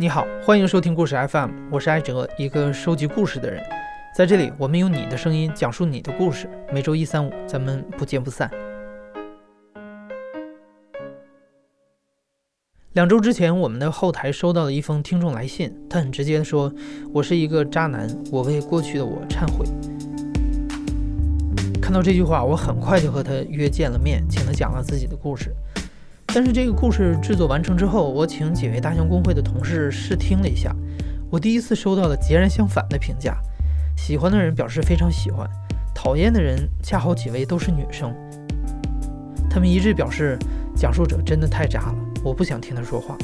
你好，欢迎收听故事 FM，我是艾哲，一个收集故事的人。在这里，我们用你的声音讲述你的故事。每周一、三、五，咱们不见不散。两周之前，我们的后台收到了一封听众来信，他很直接的说：“我是一个渣男，我为过去的我忏悔。”看到这句话，我很快就和他约见了面，请他讲了自己的故事。但是这个故事制作完成之后，我请几位大象公会的同事试听了一下，我第一次收到了截然相反的评价。喜欢的人表示非常喜欢，讨厌的人恰好几位都是女生。他们一致表示，讲述者真的太渣了，我不想听他说话。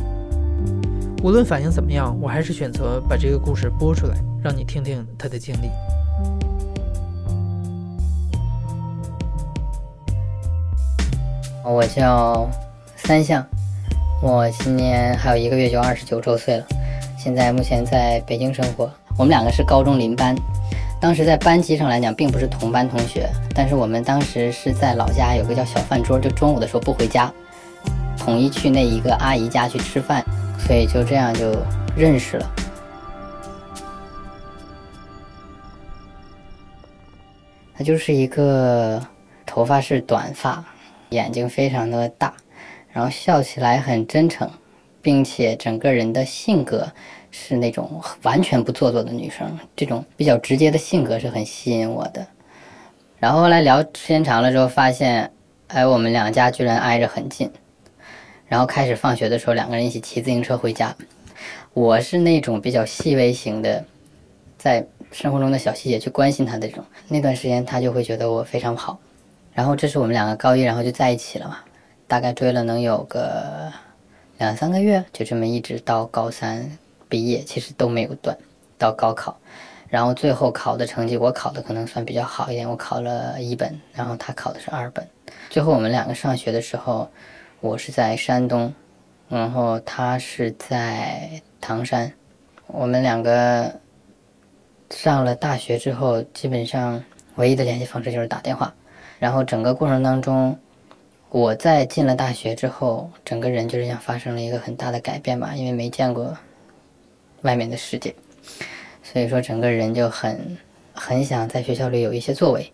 无论反应怎么样，我还是选择把这个故事播出来，让你听听他的经历。我叫。三项，我今年还有一个月就二十九周岁了，现在目前在北京生活。我们两个是高中邻班，当时在班级上来讲并不是同班同学，但是我们当时是在老家有个叫小饭桌，就中午的时候不回家，统一去那一个阿姨家去吃饭，所以就这样就认识了。他就是一个头发是短发，眼睛非常的大。然后笑起来很真诚，并且整个人的性格是那种完全不做作的女生，这种比较直接的性格是很吸引我的。然后后来聊时间长了之后，发现，哎，我们两家居然挨着很近。然后开始放学的时候，两个人一起骑自行车回家。我是那种比较细微型的，在生活中的小细节去关心他的这种。那段时间他就会觉得我非常好。然后这是我们两个高一，然后就在一起了嘛。大概追了能有个两三个月，就这么一直到高三毕业，其实都没有断，到高考，然后最后考的成绩，我考的可能算比较好一点，我考了一本，然后他考的是二本。最后我们两个上学的时候，我是在山东，然后他是在唐山，我们两个上了大学之后，基本上唯一的联系方式就是打电话，然后整个过程当中。我在进了大学之后，整个人就是像发生了一个很大的改变吧，因为没见过外面的世界，所以说整个人就很很想在学校里有一些作为，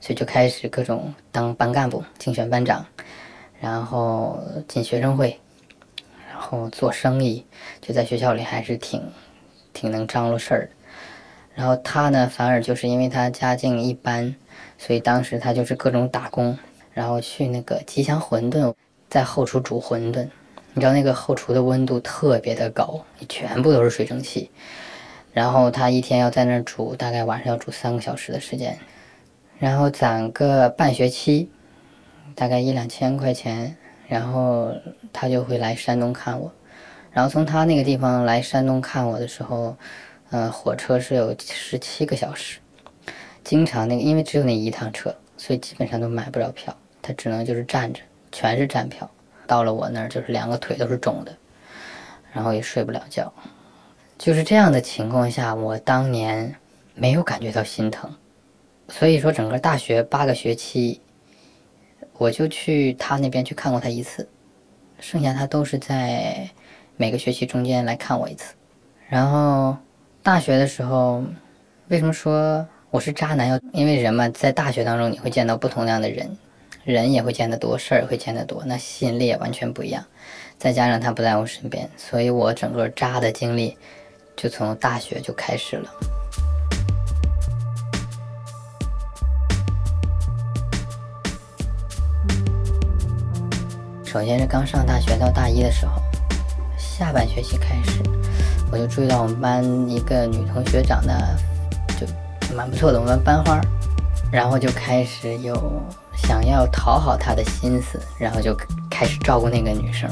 所以就开始各种当班干部、竞选班长，然后进学生会，然后做生意，就在学校里还是挺挺能张罗事儿的。然后他呢，反而就是因为他家境一般，所以当时他就是各种打工。然后去那个吉祥馄饨，在后厨煮馄饨，你知道那个后厨的温度特别的高，全部都是水蒸气。然后他一天要在那儿煮，大概晚上要煮三个小时的时间，然后攒个半学期，大概一两千块钱，然后他就会来山东看我。然后从他那个地方来山东看我的时候，呃，火车是有十七个小时，经常那个因为只有那一趟车，所以基本上都买不了票。他只能就是站着，全是站票。到了我那儿，就是两个腿都是肿的，然后也睡不了觉。就是这样的情况下，我当年没有感觉到心疼。所以说，整个大学八个学期，我就去他那边去看过他一次，剩下他都是在每个学期中间来看我一次。然后大学的时候，为什么说我是渣男？要因为人嘛，在大学当中你会见到不同样的人。人也会见得多，事儿也会见得多，那吸引力也完全不一样。再加上他不在我身边，所以我整个渣的经历就从大学就开始了。首先是刚上大学到大一的时候，下半学期开始，我就注意到我们班一个女同学长得就蛮不错的，我们班花，然后就开始有。想要讨好他的心思，然后就开始照顾那个女生，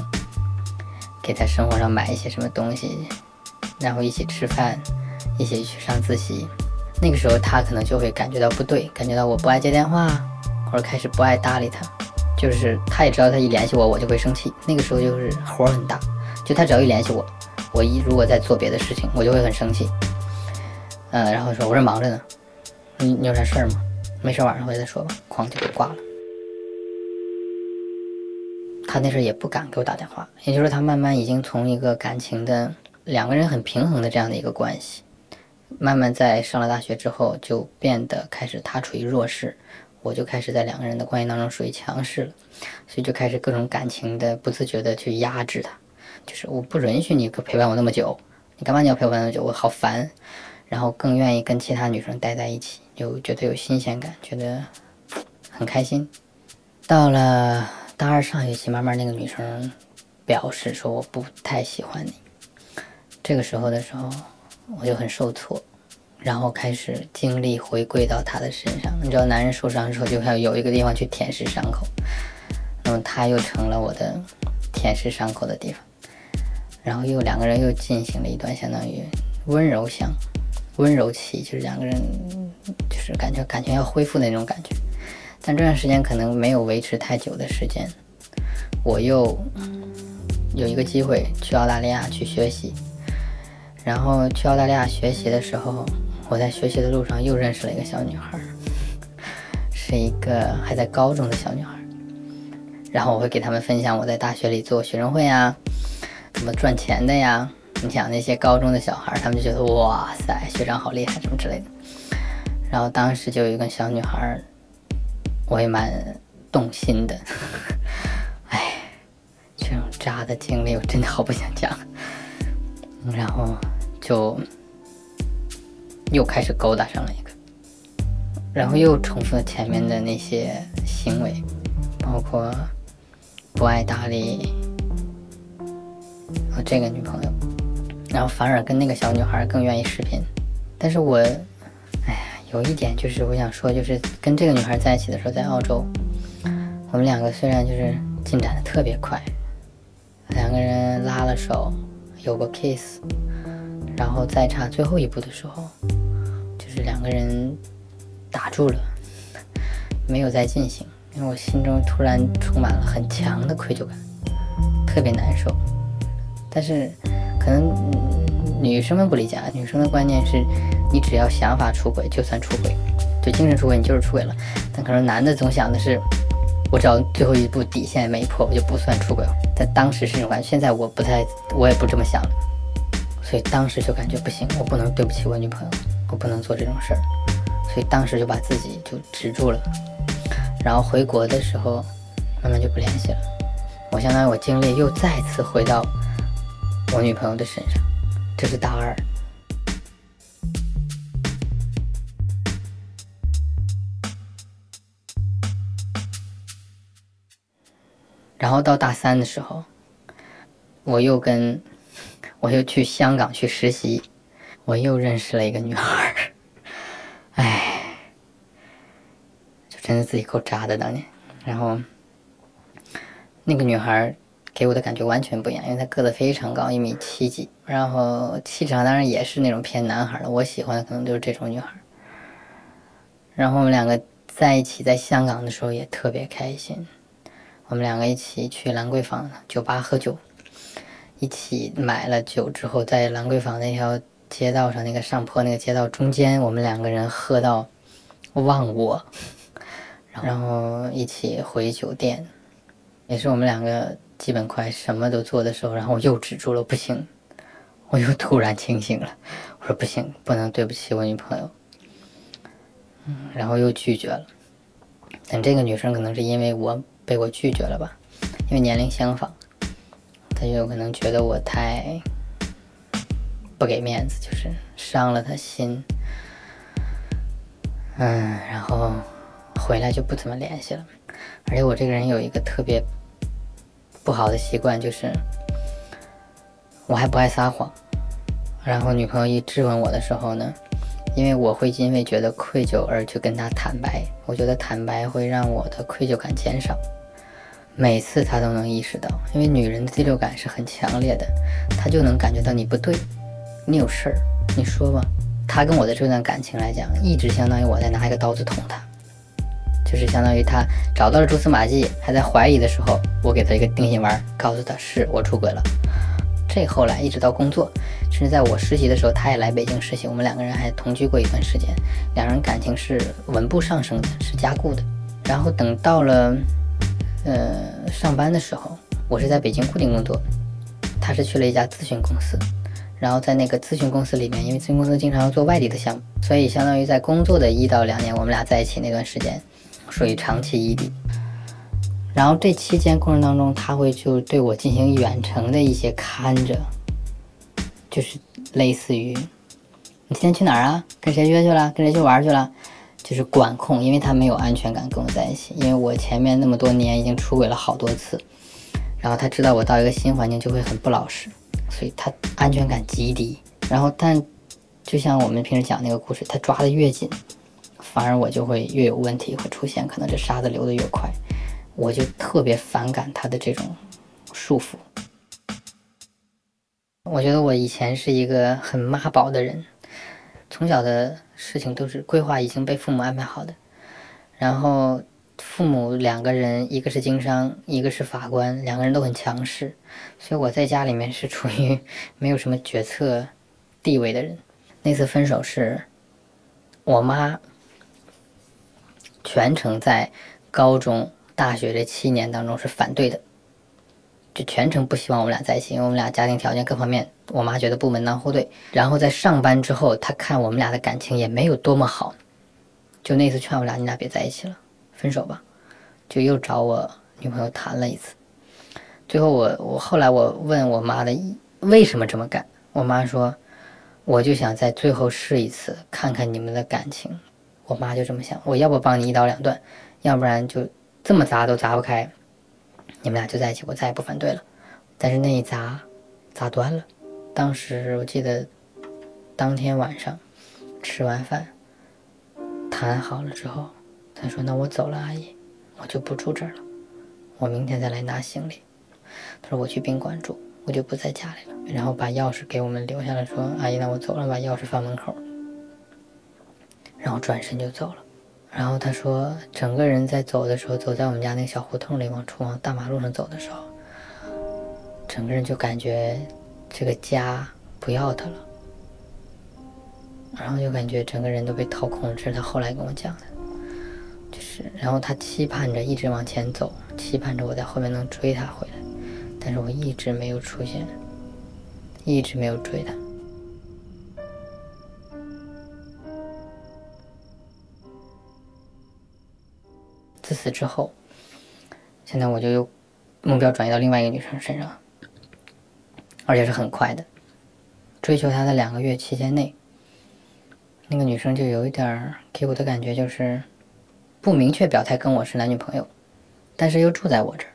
给她生活上买一些什么东西，然后一起吃饭，一起去上自习。那个时候他可能就会感觉到不对，感觉到我不爱接电话，或者开始不爱搭理他。就是他也知道他一联系我，我就会生气。那个时候就是火很大，就他只要一联系我，我一如果在做别的事情，我就会很生气。嗯，然后说我这忙着呢，你你有啥事儿吗？没事，晚上回来再说吧。哐就给挂了。他那时候也不敢给我打电话，也就是说，他慢慢已经从一个感情的两个人很平衡的这样的一个关系。慢慢在上了大学之后，就变得开始他处于弱势，我就开始在两个人的关系当中属于强势了，所以就开始各种感情的不自觉的去压制他，就是我不允许你陪伴我那么久，你干嘛你要陪我那么久？我好烦，然后更愿意跟其他女生待在一起，就觉得有新鲜感，觉得很开心。到了大二上学期，慢慢那个女生表示说我不太喜欢你，这个时候的时候。我就很受挫，然后开始精力回归到她的身上。你知道，男人受伤之后就要有一个地方去舔舐伤口，那么他又成了我的舔舐伤口的地方。然后又两个人又进行了一段相当于温柔相、温柔期，就是两个人就是感觉感情要恢复的那种感觉。但这段时间可能没有维持太久的时间，我又有一个机会去澳大利亚去学习。然后去澳大利亚学习的时候，我在学习的路上又认识了一个小女孩，是一个还在高中的小女孩。然后我会给他们分享我在大学里做学生会啊，怎么赚钱的呀。你想那些高中的小孩，他们就觉得哇塞，学长好厉害什么之类的。然后当时就有一个小女孩，我也蛮动心的。哎，这种渣的经历我真的好不想讲。然后。就又开始勾搭上了一个，然后又重复了前面的那些行为，包括不爱搭理我这个女朋友，然后反而跟那个小女孩更愿意视频。但是我，哎呀，有一点就是我想说，就是跟这个女孩在一起的时候，在澳洲，我们两个虽然就是进展的特别快，两个人拉了手，有过 kiss。然后再差最后一步的时候，就是两个人打住了，没有再进行，因为我心中突然充满了很强的愧疚感，特别难受。但是可能女生们不理解，女生的观念是，你只要想法出轨就算出轨，就精神出轨你就是出轨了。但可能男的总想的是，我只要最后一步底线没破，我就不算出轨了。在当时是这种感觉，现在我不太，我也不这么想了。所以当时就感觉不行，我不能对不起我女朋友，我不能做这种事儿，所以当时就把自己就止住了。然后回国的时候，慢慢就不联系了。我相当于我经历又再次回到我女朋友的身上。这是大二，然后到大三的时候，我又跟。我又去香港去实习，我又认识了一个女孩儿，哎，就真的自己够渣的当年。然后那个女孩儿给我的感觉完全不一样，因为她个子非常高，一米七几，然后气场当然也是那种偏男孩的。我喜欢的可能就是这种女孩。然后我们两个在一起在香港的时候也特别开心，我们两个一起去兰桂坊酒吧喝酒。一起买了酒之后，在兰桂坊那条街道上，那个上坡那个街道中间，我们两个人喝到忘我，然后一起回酒店，也是我们两个基本快什么都做的时候，然后我又止住了，不行，我又突然清醒了，我说不行，不能对不起我女朋友，嗯，然后又拒绝了，但这个女生可能是因为我被我拒绝了吧，因为年龄相仿。她就有可能觉得我太不给面子，就是伤了她心，嗯，然后回来就不怎么联系了。而且我这个人有一个特别不好的习惯，就是我还不爱撒谎。然后女朋友一质问我的时候呢，因为我会因为觉得愧疚而去跟她坦白，我觉得坦白会让我的愧疚感减少。每次他都能意识到，因为女人的第六感是很强烈的，她就能感觉到你不对，你有事儿，你说吧。他跟我的这段感情来讲，一直相当于我在拿一个刀子捅他，就是相当于他找到了蛛丝马迹，还在怀疑的时候，我给他一个定心丸，告诉他是我出轨了。这后来一直到工作，甚至在我实习的时候，他也来北京实习，我们两个人还同居过一段时间，两人感情是稳步上升的，是加固的。然后等到了。呃，上班的时候，我是在北京固定工作，他是去了一家咨询公司，然后在那个咨询公司里面，因为咨询公司经常要做外地的项目，所以相当于在工作的一到两年，我们俩在一起那段时间，属于长期异地。然后这期间过程当中，他会就对我进行远程的一些看着，就是类似于你今天去哪儿啊？跟谁约去了？跟谁去玩去了？就是管控，因为他没有安全感跟我在一起，因为我前面那么多年已经出轨了好多次，然后他知道我到一个新环境就会很不老实，所以他安全感极低。然后但就像我们平时讲那个故事，他抓的越紧，反而我就会越有问题会出现，可能这沙子流得越快。我就特别反感他的这种束缚。我觉得我以前是一个很妈宝的人，从小的事情都是规划已经被父母安排好的。然后父母两个人，一个是经商，一个是法官，两个人都很强势，所以我在家里面是处于没有什么决策地位的人。那次分手是我妈全程在高中。大学这七年当中是反对的，就全程不希望我们俩在一起，因为我们俩家庭条件各方面，我妈觉得不门当户对。然后在上班之后，她看我们俩的感情也没有多么好，就那次劝我俩，你俩别在一起了，分手吧，就又找我女朋友谈了一次。最后我我后来我问我妈的为什么这么干，我妈说我就想在最后试一次，看看你们的感情。我妈就这么想，我要不帮你一刀两断，要不然就。这么砸都砸不开，你们俩就在一起，我再也不反对了。但是那一砸，砸断了。当时我记得，当天晚上吃完饭，谈好了之后，他说：“那我走了，阿姨，我就不住这儿了，我明天再来拿行李。”他说：“我去宾馆住，我就不在家里了。”然后把钥匙给我们留下了，说：“阿姨，那我走了，把钥匙放门口。”然后转身就走了。然后他说，整个人在走的时候，走在我们家那个小胡同里，往出往大马路上走的时候，整个人就感觉这个家不要他了，然后就感觉整个人都被掏空了。这是他后来跟我讲的，就是，然后他期盼着一直往前走，期盼着我在后面能追他回来，但是我一直没有出现，一直没有追他。自此之后，现在我就又目标转移到另外一个女生身上，而且是很快的。追求她的两个月期间内，那个女生就有一点给我的感觉就是不明确表态跟我是男女朋友，但是又住在我这儿。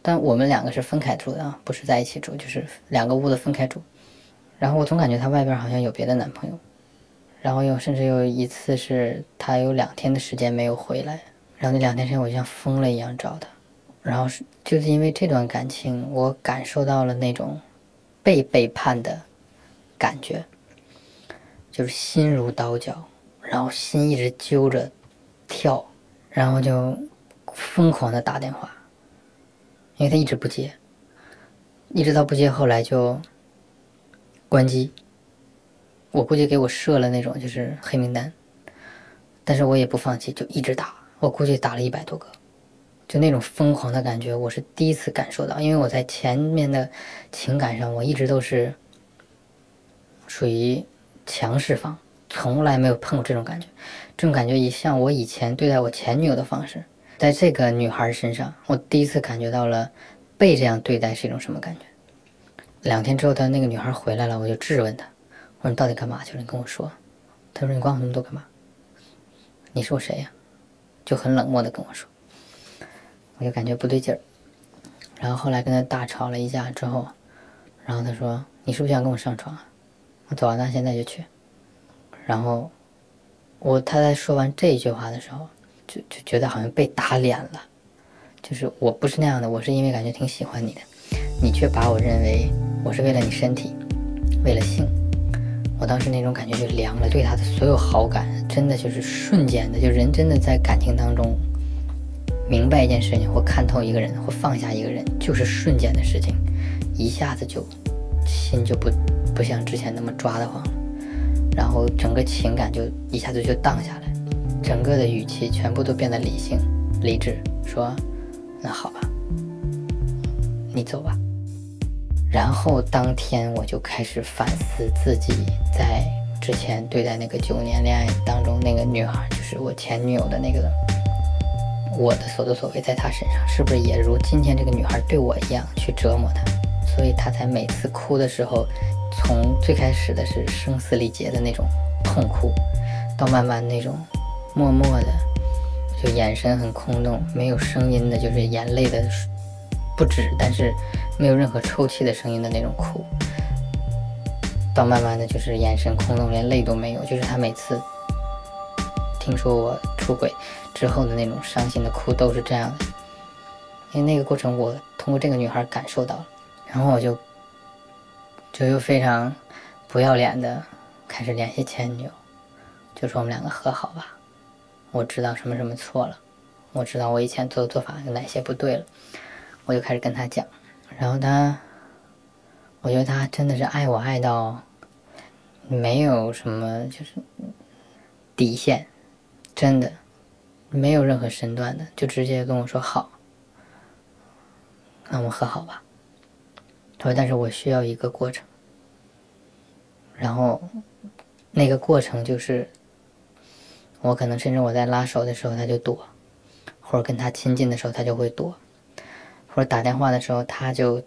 但我们两个是分开住的啊，不是在一起住，就是两个屋子分开住。然后我总感觉她外边好像有别的男朋友，然后又甚至有一次是她有两天的时间没有回来。然后那两天时间，我就像疯了一样找他，然后是就是因为这段感情，我感受到了那种被背叛的感觉，就是心如刀绞，然后心一直揪着跳，然后就疯狂的打电话，因为他一直不接，一直到不接，后来就关机。我估计给我设了那种就是黑名单，但是我也不放弃，就一直打。我估计打了一百多个，就那种疯狂的感觉，我是第一次感受到。因为我在前面的情感上，我一直都是属于强势方，从来没有碰过这种感觉。这种感觉，也像我以前对待我前女友的方式，在这个女孩身上，我第一次感觉到了被这样对待是一种什么感觉。两天之后，她那个女孩回来了，我就质问她：“我说你到底干嘛去了？你跟我说。”她说：“你管我那么多干嘛？你是我谁呀？”就很冷漠的跟我说，我就感觉不对劲儿，然后后来跟他大吵了一架之后，然后他说：“你是不是想跟我上床啊？”我走啊，那现在就去。然后我他在说完这一句话的时候，就就觉得好像被打脸了，就是我不是那样的，我是因为感觉挺喜欢你的，你却把我认为我是为了你身体，为了性。我当时那种感觉就凉了，对他的所有好感，真的就是瞬间的，就人真的在感情当中明白一件事情，或看透一个人，或放下一个人，就是瞬间的事情，一下子就心就不不像之前那么抓得慌了，然后整个情感就一下子就荡下来，整个的语气全部都变得理性、理智，说：“那好吧，你走吧。”然后当天我就开始反思自己在之前对待那个九年恋爱当中那个女孩，就是我前女友的那个，我的所作所为在她身上是不是也如今天这个女孩对我一样去折磨她？所以她才每次哭的时候，从最开始的是声嘶力竭的那种痛哭，到慢慢那种默默的，就眼神很空洞，没有声音的，就是眼泪的不止，但是没有任何抽泣的声音的那种哭。到慢慢的就是眼神空洞，连泪都没有。就是他每次听说我出轨之后的那种伤心的哭都是这样的，因为那个过程我通过这个女孩感受到了，然后我就就又非常不要脸的开始联系前女友，就说我们两个和好吧。我知道什么什么错了，我知道我以前做的做法有哪些不对了，我就开始跟他讲，然后他，我觉得他真的是爱我爱到。没有什么，就是底线，真的没有任何身段的，就直接跟我说好，那我们和好吧。他说：“但是我需要一个过程。”然后那个过程就是，我可能甚至我在拉手的时候他就躲，或者跟他亲近的时候他就会躲，或者打电话的时候他就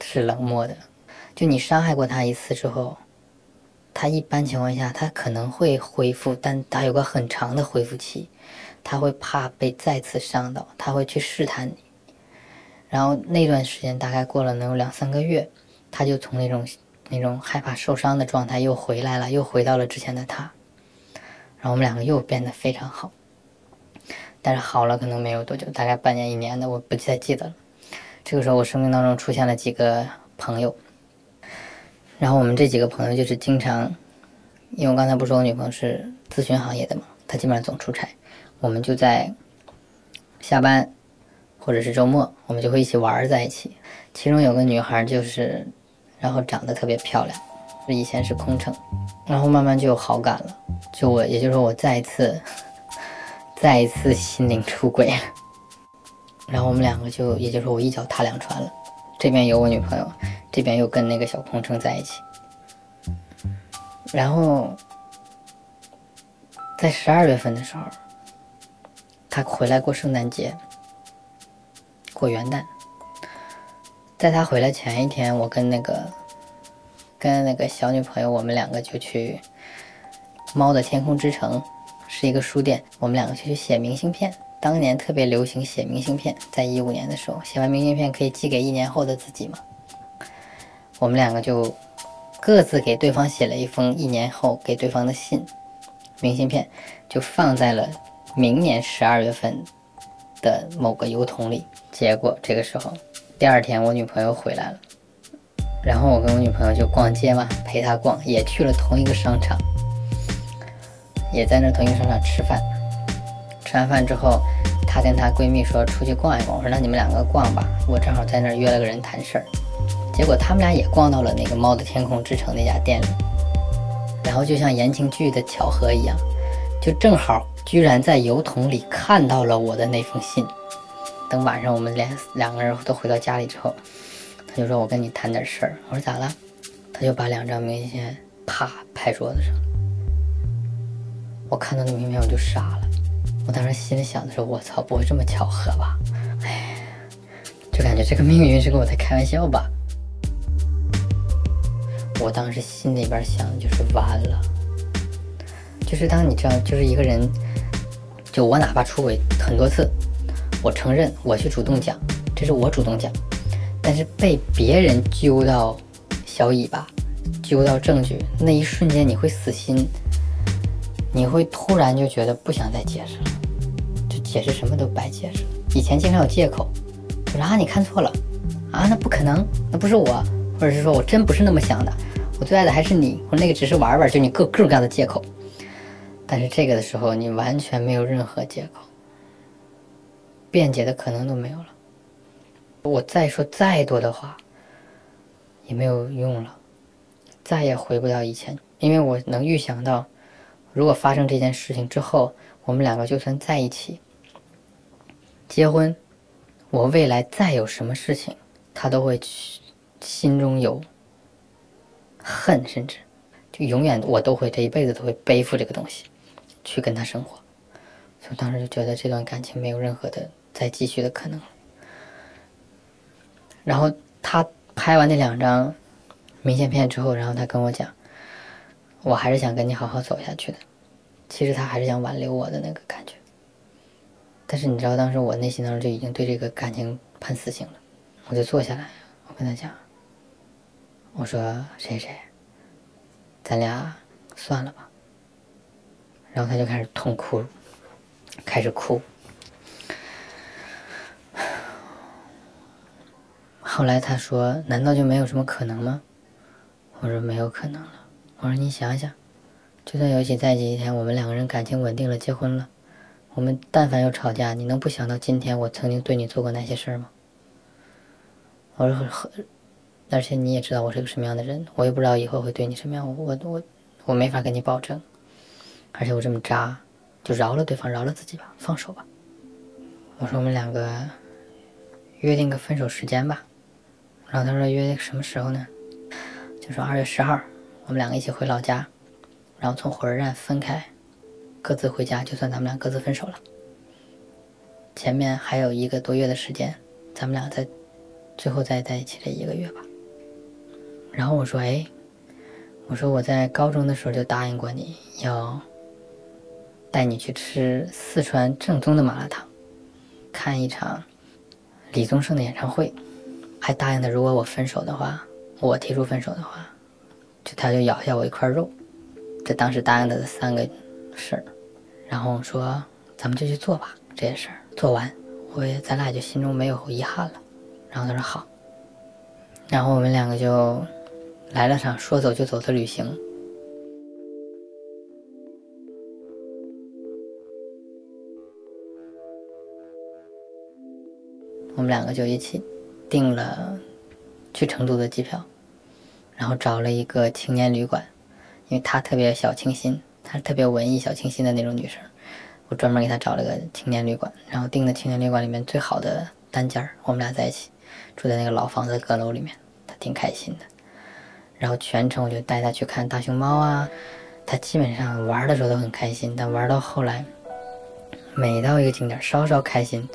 是冷漠的。就你伤害过他一次之后。他一般情况下，他可能会恢复，但他有个很长的恢复期，他会怕被再次伤到，他会去试探你。然后那段时间大概过了能有两三个月，他就从那种那种害怕受伤的状态又回来了，又回到了之前的他。然后我们两个又变得非常好，但是好了可能没有多久，大概半年一年的，我不太记得了。这个时候我生命当中出现了几个朋友。然后我们这几个朋友就是经常，因为我刚才不说我女朋友是咨询行业的嘛，她基本上总出差，我们就在下班或者是周末，我们就会一起玩在一起。其中有个女孩就是，然后长得特别漂亮，以前是空乘，然后慢慢就有好感了。就我，也就是说我再一次，再一次心灵出轨，然后我们两个就，也就是说我一脚踏两船了，这边有我女朋友。这边又跟那个小空乘在一起，然后在十二月份的时候，他回来过圣诞节，过元旦。在他回来前一天，我跟那个跟那个小女朋友，我们两个就去猫的天空之城，是一个书店，我们两个去写明信片。当年特别流行写明信片，在一五年的时候，写完明信片可以寄给一年后的自己嘛。我们两个就各自给对方写了一封一年后给对方的信，明信片就放在了明年十二月份的某个邮筒里。结果这个时候，第二天我女朋友回来了，然后我跟我女朋友就逛街嘛，陪她逛，也去了同一个商场，也在那同一个商场吃饭。吃完饭之后，她跟她闺蜜说出去逛一逛，我说那你们两个逛吧，我正好在那儿约了个人谈事儿。结果他们俩也逛到了那个猫的天空之城那家店里，然后就像言情剧的巧合一样，就正好居然在邮筒里看到了我的那封信。等晚上我们连两个人都回到家里之后，他就说：“我跟你谈点事儿。”我说：“咋了？”他就把两张明信片啪拍桌子上。我看到那明信片我就傻了，我当时心里想的是：“我操，不会这么巧合吧？”哎，就感觉这个命运是跟我在开玩笑吧。我当时心里边想的就是完了，就是当你知道，就是一个人，就我哪怕出轨很多次，我承认我去主动讲，这是我主动讲，但是被别人揪到小尾巴，揪到证据那一瞬间，你会死心，你会突然就觉得不想再解释了，解释什么都白解释。以前经常有借口，说啊你看错了，啊那不可能，那不是我，或者是说我真不是那么想的。我最爱的还是你，我那个只是玩玩，就你各各种各样的借口。但是这个的时候，你完全没有任何借口，辩解的可能都没有了。我再说再多的话，也没有用了，再也回不到以前。因为我能预想到，如果发生这件事情之后，我们两个就算在一起，结婚，我未来再有什么事情，他都会去。心中有恨，甚至就永远我都会这一辈子都会背负这个东西去跟他生活。所以当时就觉得这段感情没有任何的再继续的可能。然后他拍完那两张明信片之后，然后他跟我讲，我还是想跟你好好走下去的。其实他还是想挽留我的那个感。但是你知道，当时我内心当中就已经对这个感情判死刑了。我就坐下来，我跟他讲，我说谁谁，咱俩算了吧。然后他就开始痛哭，开始哭。后来他说：“难道就没有什么可能吗？”我说：“没有可能了。”我说：“你想想，就算有一起在一起一天，我们两个人感情稳定了，结婚了，我们但凡有吵架，你能不想到今天我曾经对你做过哪些事儿吗？”我说：“而且你也知道我是个什么样的人，我也不知道以后会对你什么样，我我我没法跟你保证。而且我这么渣，就饶了对方，饶了自己吧，放手吧。”我说：“我们两个约定个分手时间吧。”然后他说约什么时候呢？就说二月十号，我们两个一起回老家，然后从火车站分开，各自回家，就算咱们俩各自分手了。前面还有一个多月的时间，咱们俩在最后再在一起这一个月吧。然后我说哎，我说我在高中的时候就答应过你要带你去吃四川正宗的麻辣烫，看一场李宗盛的演唱会。还答应他，如果我分手的话，我提出分手的话，就他就咬下我一块肉。这当时答应的三个事儿，然后说咱们就去做吧，这些事儿做完，我也咱俩就心中没有遗憾了。然后他说好，然后我们两个就来了场说走就走的旅行。我们两个就一起。订了去成都的机票，然后找了一个青年旅馆，因为他特别小清新，她特别文艺小清新的那种女生，我专门给她找了个青年旅馆，然后订的青年旅馆里面最好的单间儿，我们俩在一起住在那个老房子阁楼里面，她挺开心的。然后全程我就带她去看大熊猫啊，她基本上玩的时候都很开心，但玩到后来，每到一个景点稍稍开心。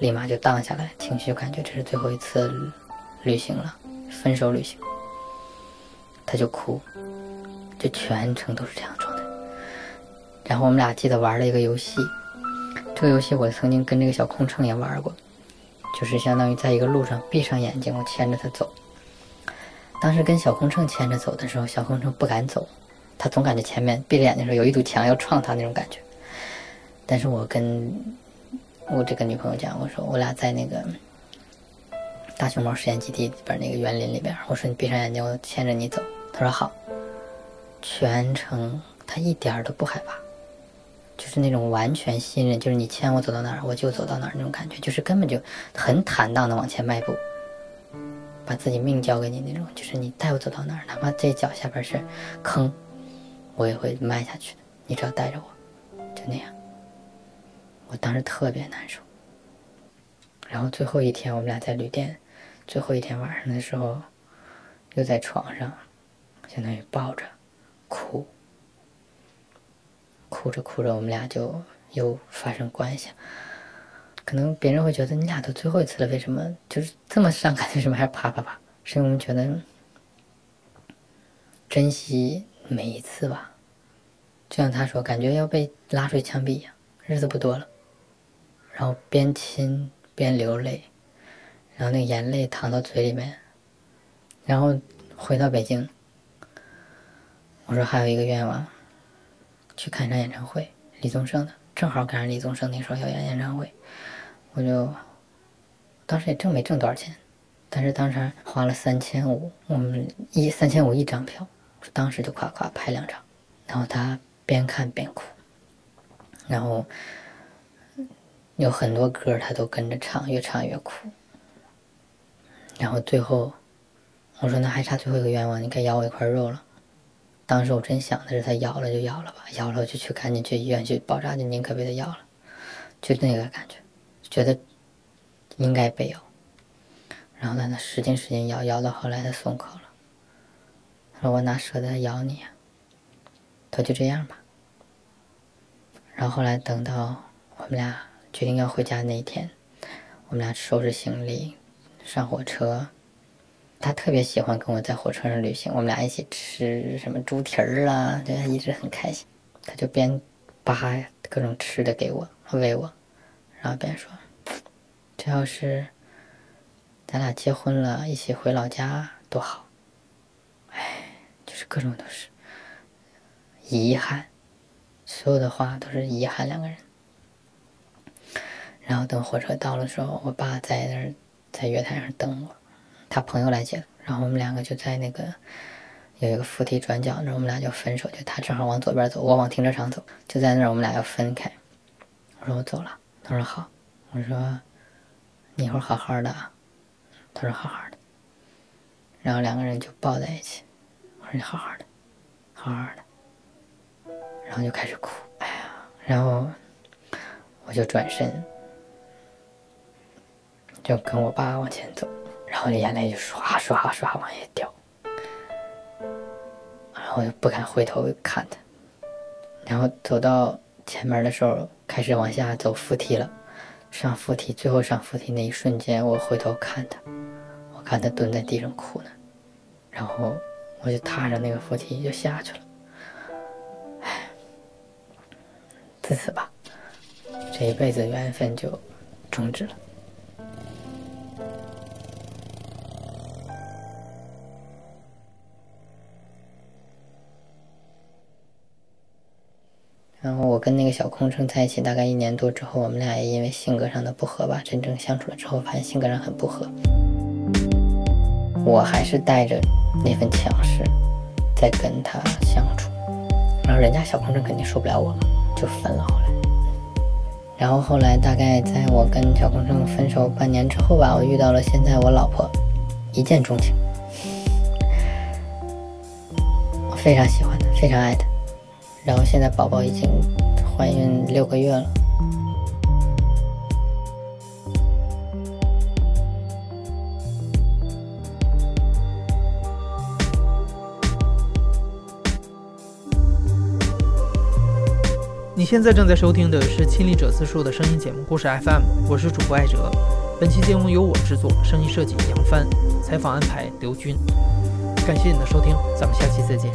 立马就荡下来，情绪感觉这是最后一次旅行了，分手旅行，他就哭，就全程都是这样状。然后我们俩记得玩了一个游戏，这个游戏我曾经跟这个小空乘也玩过，就是相当于在一个路上闭上眼睛，我牵着他走。当时跟小空乘牵着走的时候，小空乘不敢走，他总感觉前面闭着眼睛时候有一堵墙要撞他那种感觉。但是我跟我这个女朋友讲，我说我俩在那个大熊猫实验基地里边那个园林里边，我说你闭上眼睛，我牵着你走。她说好。全程他一点都不害怕，就是那种完全信任，就是你牵我走到哪儿，我就走到哪儿那种感觉，就是根本就很坦荡的往前迈步，把自己命交给你那种，就是你带我走到哪儿，哪怕这脚下边是坑，我也会迈下去的。你只要带着我，就那样。我当时特别难受，然后最后一天我们俩在旅店，最后一天晚上的时候，又在床上，相当于抱着哭，哭着哭着我们俩就又发生关系。可能别人会觉得你俩都最后一次了，为什么就是这么伤感？为什么还啪啪啪？是因为我们觉得珍惜每一次吧，就像他说，感觉要被拉出去枪毙一样，日子不多了。然后边亲边流泪，然后那眼泪淌到嘴里面，然后回到北京。我说还有一个愿望，去看一场演唱会，李宗盛的，正好赶上李宗盛那时候要演演唱会，我就当时也挣没挣多少钱，但是当时花了三千五，我们一三千五一张票，当时就夸夸拍两张，然后他边看边哭，然后。有很多歌，他都跟着唱，越唱越哭。然后最后，我说那还差最后一个愿望，你该咬我一块肉了。当时我真想的是，他咬了就咬了吧，咬了我就去赶紧去医院去包扎，就宁可被他咬了，就那个感觉，觉得应该被咬。然后在那使劲使劲咬，咬到后来他松口了。说：“我哪舍得咬你啊？”他就这样吧。然后后来等到我们俩决定要回家那一天，我们俩收拾行李，上火车。他特别喜欢跟我在火车上旅行，我们俩一起吃什么猪蹄儿啊，就一直很开心。他就边扒各种吃的给我喂我，然后边说：“这要是咱俩结婚了，一起回老家多好。”哎，就是各种都是遗憾，所有的话都是遗憾。两个人，然后等火车到的时候，我爸在那儿在月台上等我。他朋友来接的，然后我们两个就在那个有一个扶梯转角那，我们俩就分手，就他正好往左边走，我往停车场走，就在那儿我们俩要分开。我说我走了，他说好，我说你一会儿好好的啊，他说好好的，然后两个人就抱在一起，我说你好好的，好好的，然后就开始哭，哎呀，然后我就转身就跟我爸往前走。然后眼泪就刷刷刷往下掉，然后就不敢回头看他。然后走到前面的时候，开始往下走扶梯了。上扶梯，最后上扶梯那一瞬间，我回头看他，我看他蹲在地上哭呢。然后我就踏着那个扶梯就下去了。唉，自此吧，这一辈子缘分就终止了。我跟那个小空乘在一起大概一年多之后，我们俩也因为性格上的不合吧，真正相处了之后，发现性格上很不合。我还是带着那份强势在跟他相处，然后人家小空乘肯定受不了我了，就分了。后来，然后后来大概在我跟小空乘分手半年之后吧，我遇到了现在我老婆，一见钟情，我非常喜欢她，非常爱她。然后现在宝宝已经怀孕六个月了。你现在正在收听的是《亲历者自述》的声音节目故事 FM，我是主播艾哲。本期节目由我制作，声音设计杨帆，采访安排刘军。感谢你的收听，咱们下期再见。